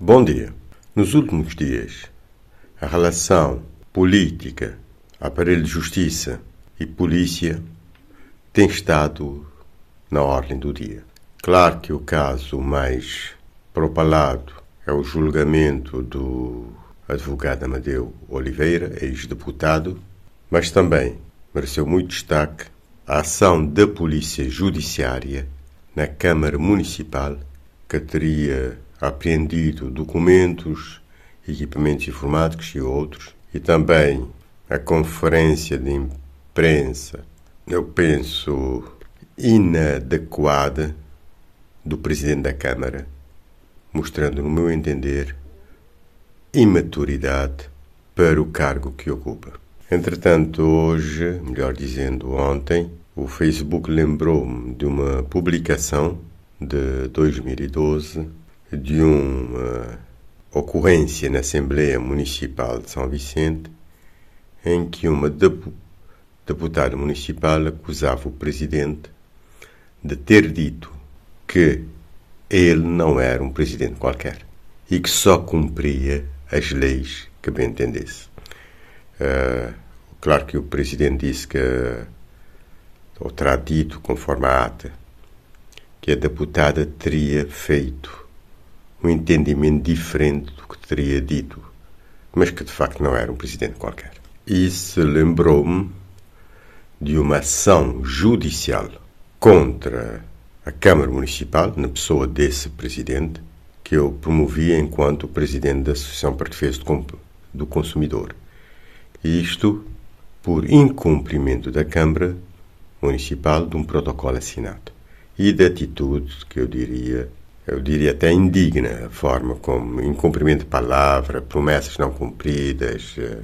Bom dia. Nos últimos dias, a relação política, aparelho de justiça e polícia tem estado na ordem do dia. Claro que o caso mais propalado é o julgamento do advogado Amadeu Oliveira, ex-deputado, mas também mereceu muito destaque a ação da Polícia Judiciária na Câmara Municipal que teria apreendido documentos, equipamentos informáticos e outros, e também a conferência de imprensa, eu penso, inadequada do Presidente da Câmara, mostrando, no meu entender, imaturidade para o cargo que ocupa. Entretanto, hoje, melhor dizendo, ontem, o Facebook lembrou-me de uma publicação de 2012 de uma ocorrência na Assembleia Municipal de São Vicente em que uma deputada municipal acusava o presidente de ter dito que ele não era um presidente qualquer e que só cumpria as leis que bem entendesse. Uh, claro que o presidente disse que, ou terá dito, conforme a ata, que a deputada teria feito um entendimento diferente do que teria dito, mas que de facto não era um presidente qualquer. Isso lembrou-me de uma ação judicial contra a Câmara Municipal, na pessoa desse presidente, que eu promovia enquanto presidente da Associação para Defesa do Consumidor. Isto por incumprimento da Câmara Municipal de um protocolo assinado e de atitude que eu diria eu diria até indigna, a forma como incumprimento de palavra, promessas não cumpridas, eh,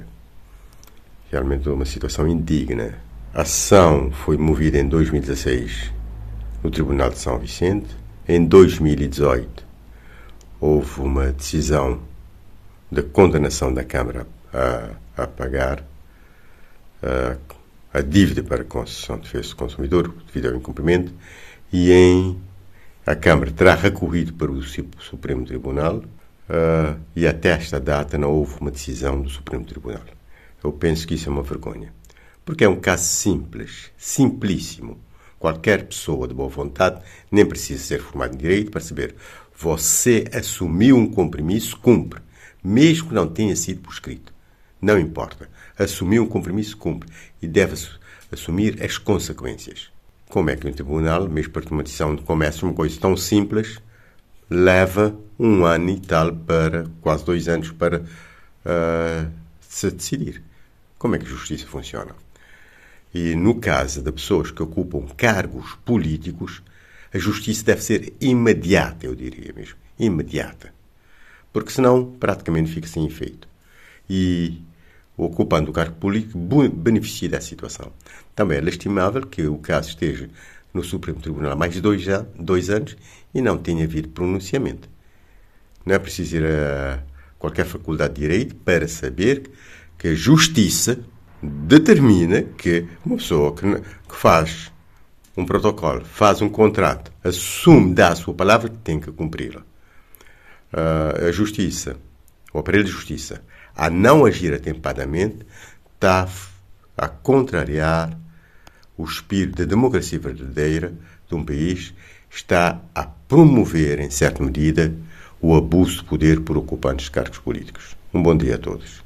realmente uma situação indigna. A ação foi movida em 2016 no Tribunal de São Vicente. Em 2018 houve uma decisão de condenação da Câmara a, a pagar a, a dívida para a concessão de defesa do consumidor devido ao incumprimento e em a Câmara terá recorrido para o Supremo Tribunal uh, e até esta data não houve uma decisão do Supremo Tribunal. Eu penso que isso é uma vergonha. Porque é um caso simples, simplíssimo. Qualquer pessoa de boa vontade nem precisa ser formada em direito para saber. Você assumiu um compromisso, cumpre, mesmo que não tenha sido por escrito. Não importa. Assumiu um compromisso, cumpre. E deve assumir as consequências. Como é que um tribunal, mesmo para uma decisão de comércio, uma coisa tão simples, leva um ano e tal para, quase dois anos, para uh, se decidir? Como é que a justiça funciona? E no caso de pessoas que ocupam cargos políticos, a justiça deve ser imediata, eu diria mesmo. Imediata. Porque senão praticamente fica sem efeito. E ocupando o cargo público beneficia da situação. Também é lastimável que o caso esteja no Supremo Tribunal há mais de dois, dois anos e não tenha havido pronunciamento. Não é preciso ir a qualquer faculdade de Direito para saber que a Justiça determina que uma pessoa que, que faz um protocolo, faz um contrato, assume, dá a sua palavra, tem que cumpri-la. Uh, a Justiça, o aparelho de Justiça, a não agir atempadamente, está a contrariar o espírito da democracia verdadeira de um país, está a promover, em certa medida, o abuso de poder por ocupantes de cargos políticos. Um bom dia a todos.